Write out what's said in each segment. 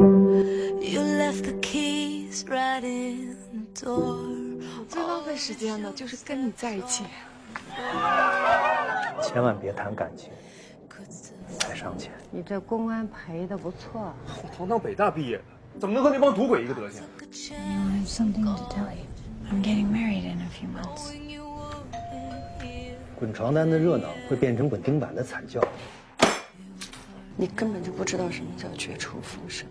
我最浪费时间的就是跟你在一起。千万别谈感情，太伤钱。你这公安赔的不错。我堂堂北大毕业的，怎么能和那帮赌鬼一个德行？I have something to tell you. I'm getting married in a few months. 滚床单的热闹会变成滚钉板的惨叫。你根本就不知道什么叫绝处逢生。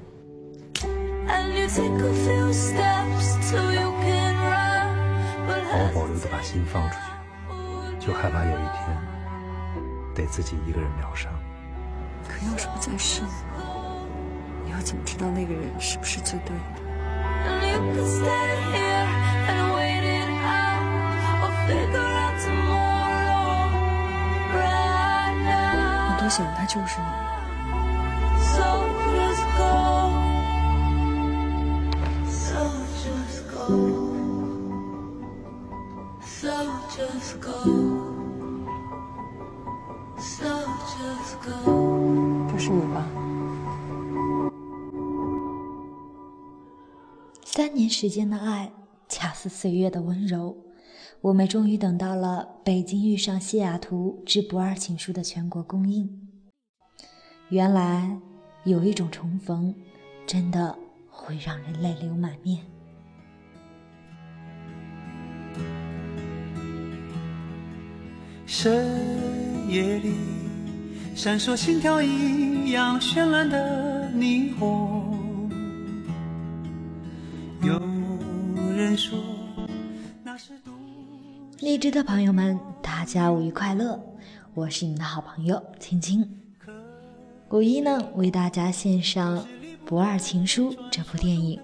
And you take a few steps till you can run. But 好好保留的把心放出去，就害怕有一天得自己一个人疗伤。可要是不在世呢？你又怎么知道那个人是不是最对的？And you can stay here and wait it out or figure out tomorrow. Right 我 now. 多想他就是你。三年时间的爱，恰似岁月的温柔。我们终于等到了《北京遇上西雅图之不二情书》的全国公映。原来有一种重逢，真的会让人泪流满面。深夜里，闪烁心跳一样绚烂的霓虹。荔枝的朋友们，大家五一快乐！我是你们的好朋友青青。五一呢，为大家献上《不二情书》这部电影。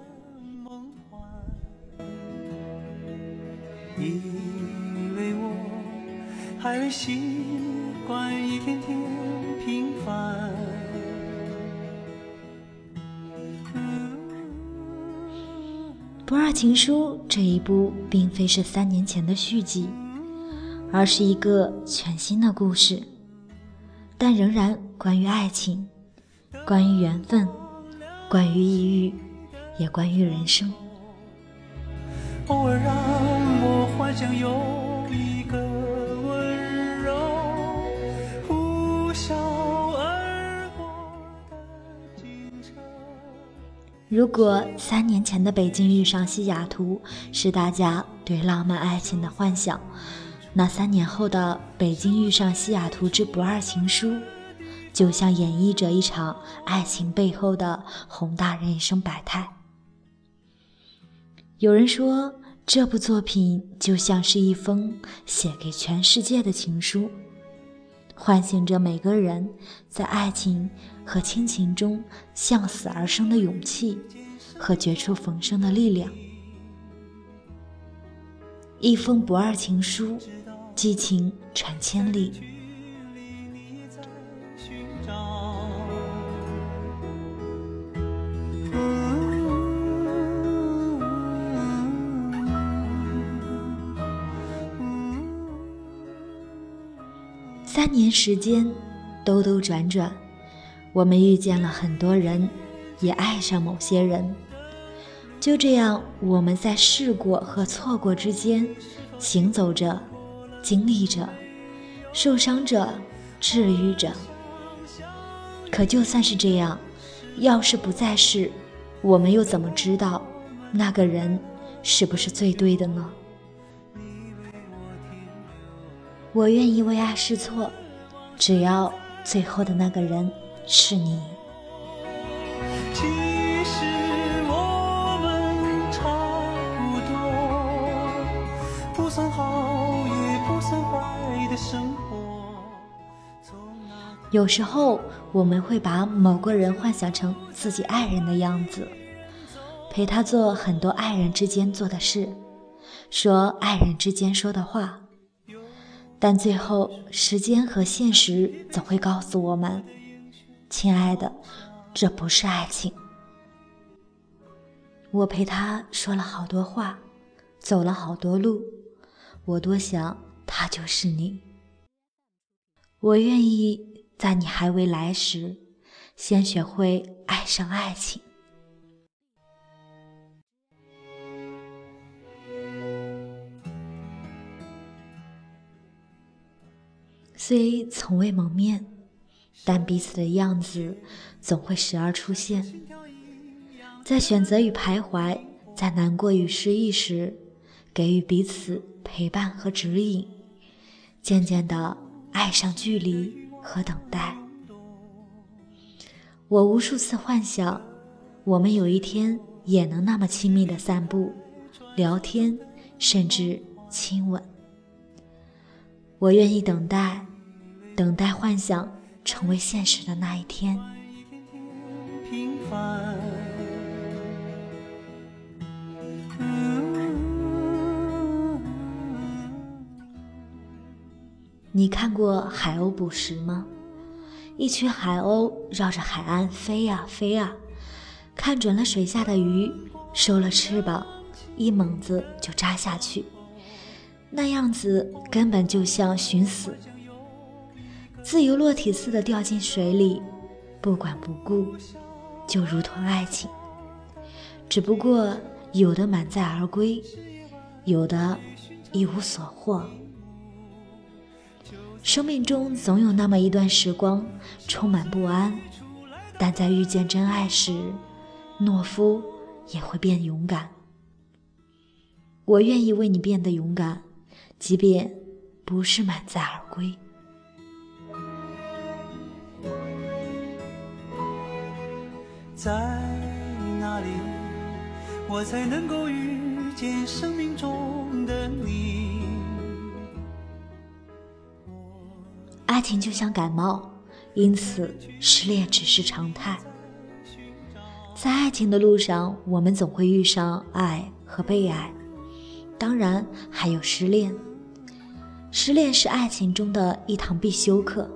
以为我还未习惯一天天平凡。《不二情书》这一部并非是三年前的续集，而是一个全新的故事，但仍然关于爱情，关于缘分，关于抑郁，也关于人生。偶尔让我幻想有一如果三年前的北京遇上西雅图是大家对浪漫爱情的幻想，那三年后的北京遇上西雅图之不二情书，就像演绎着一场爱情背后的宏大人生百态。有人说，这部作品就像是一封写给全世界的情书，唤醒着每个人在爱情和亲情中向死而生的勇气和绝处逢生的力量。一封不二情书，激情传千里。三年时间，兜兜转转，我们遇见了很多人，也爱上某些人。就这样，我们在试过和错过之间行走着，经历着，受伤着，治愈着。可就算是这样，要是不再试，我们又怎么知道那个人是不是最对的呢？我愿意为爱试错，只要最后的那个人是你。其实我们差不多，不算好也不算坏的生活。有时候我们会把某个人幻想成自己爱人的样子，陪他做很多爱人之间做的事，说爱人之间说的话。但最后，时间和现实总会告诉我们，亲爱的这不是爱情。我陪他说了好多话走了好多路我多想他就是你。我愿意在你还未来时先学会爱上爱情。虽从未谋面但彼此的样子总会时而出现。在选择与徘徊，在难过与失意时，给予彼此陪伴和指引，渐渐的爱上距离和等待。我无数次幻想，我们有一天也能那么亲密的散步、聊天，甚至亲吻。我愿意等待，等待幻想成为现实的那一天。你看过海鸥捕食吗？一群海鸥绕着海岸飞呀飞呀，看准了水下的鱼，收了翅膀，一猛子就扎下去，那样子根本就像寻死，自由落体似的掉进水里，不管不顾，就如同爱情。只不过有的满载而归，有的一无所获。生命中总有那么一段时光，充满不安，但在遇见真爱时，懦夫也会变勇敢。我愿意为你变得勇敢，即便不是满载而归。在哪里，我才能够遇见生命中的你？爱情就像感冒，因此失恋只是常态。在爱情的路上，我们总会遇上爱和被爱，当然还有失恋。失恋是爱情中的一堂必修课，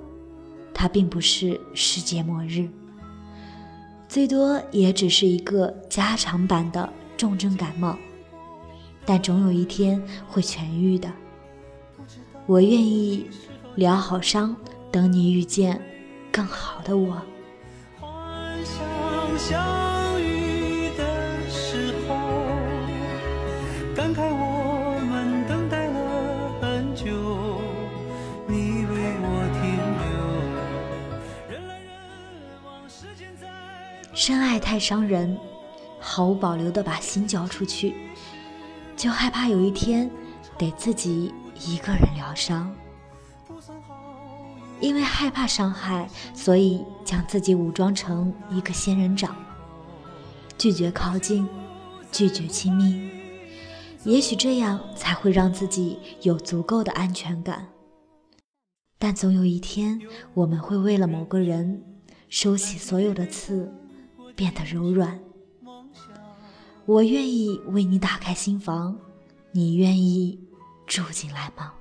它并不是世界末日，最多也只是一个加长版的重症感冒，但总有一天会痊愈的。我愿意。疗好伤，等你遇见更好的我。深爱太伤人，毫无保留的把心交出去，就害怕有一天得自己一个人疗伤。因为害怕伤害，所以将自己武装成一个仙人掌，拒绝靠近，拒绝亲密。也许这样才会让自己有足够的安全感。但总有一天，我们会为了某个人，收起所有的刺，变得柔软。我愿意为你打开心房，你愿意住进来吗？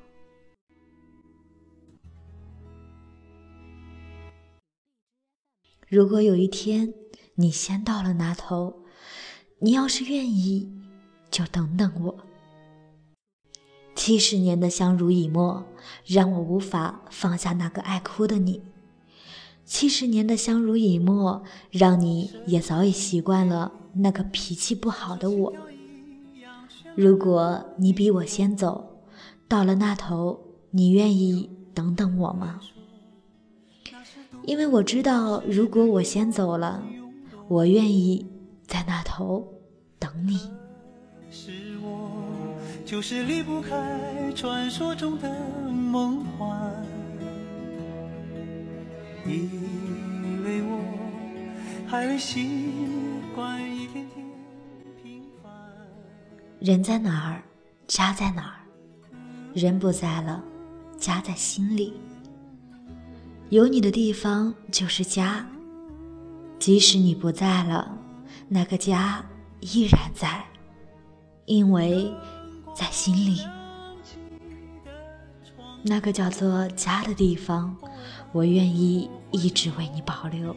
如果有一天你先到了那头，你要是愿意，就等等我。七十年的相濡以沫，让我无法放下那个爱哭的你。七十年的相濡以沫，让你也早已习惯了那个脾气不好的我。如果你比我先走，到了那头，你愿意等等我吗？因为我知道，如果我先走了，我愿意在那头等你。是我，就是离不开传说中的梦幻。以为我还未习惯一天天平凡。人在哪儿，家在哪儿。人不在了，家在心里。有你的地方就是家，即使你不在了，那个家依然在，因为在心里。那个叫做家的地方，我愿意一直为你保留。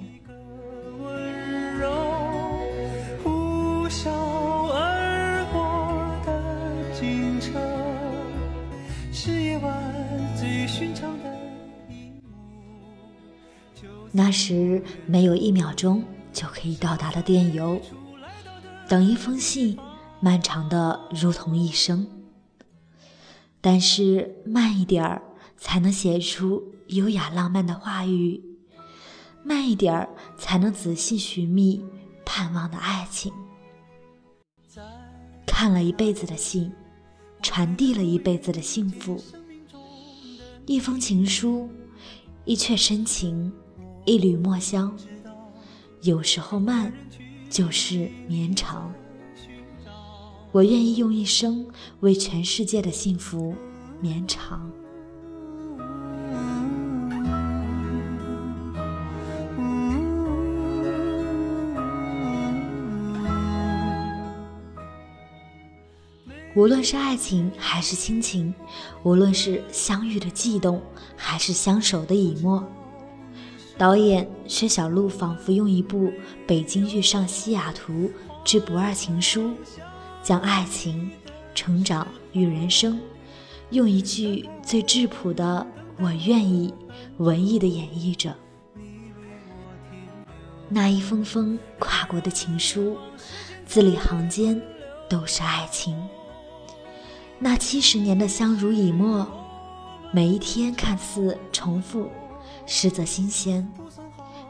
那时没有一秒钟就可以到达的电邮，等一封信，漫长的如同一生。但是慢一点儿，才能写出优雅浪漫的话语；慢一点儿，才能仔细寻觅盼望的爱情。看了一辈子的信，传递了一辈子的幸福。一封情书，一阙深情，一缕墨香。有时候慢，就是绵长。我愿意用一生为全世界的幸福绵长。无论是爱情还是亲情，无论是相遇的悸动还是相守的以沫，导演薛晓路仿佛用一部《北京遇上西雅图之不二情书》，将爱情、成长与人生，用一句最质朴的“我愿意”文艺的演绎着。那一封封跨国的情书，字里行间都是爱情。那七十年的相濡以沫，每一天看似重复，实则新鲜；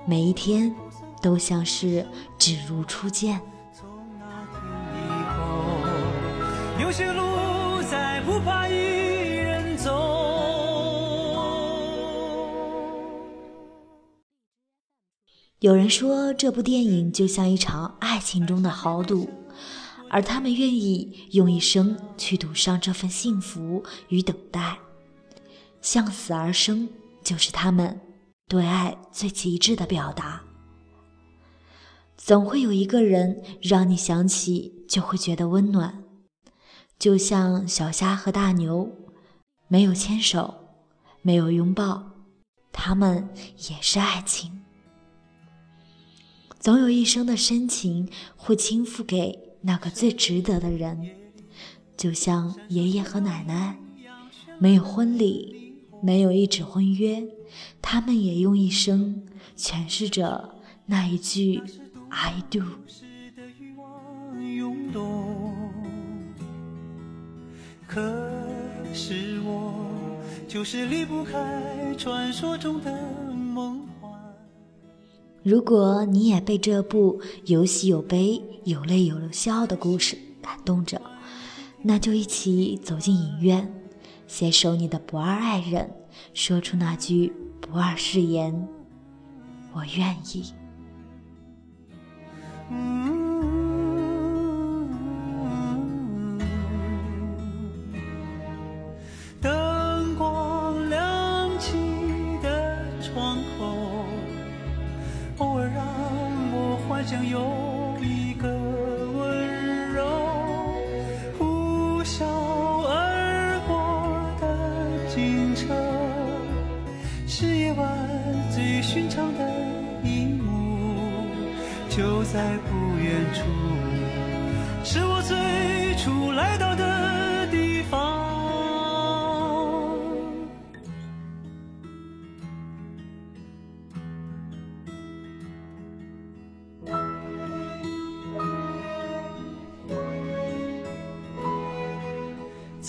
每一天都像是只如初见。有些路再不怕一人走。有人说，这部电影就像一场爱情中的豪赌。而他们愿意用一生去赌上这份幸福与等待，向死而生，就是他们对爱最极致的表达。总会有一个人让你想起就会觉得温暖，就像小虾和大牛，没有牵手，没有拥抱，他们也是爱情。总有一生的深情会倾覆给。那个最值得的人，就像爷爷和奶奶，没有婚礼，没有一纸婚约，他们也用一生诠释着那一句 “I do”。可是我就是离不开传说中的梦。如果你也被这部有喜有悲。有泪有笑的故事感动着，那就一起走进影院，携手你的不二爱人，说出那句不二誓言：我愿意。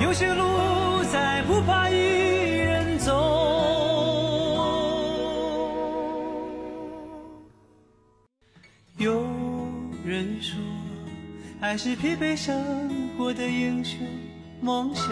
有些路。再不怕一人走。有人说，爱是疲惫生活的英雄梦想。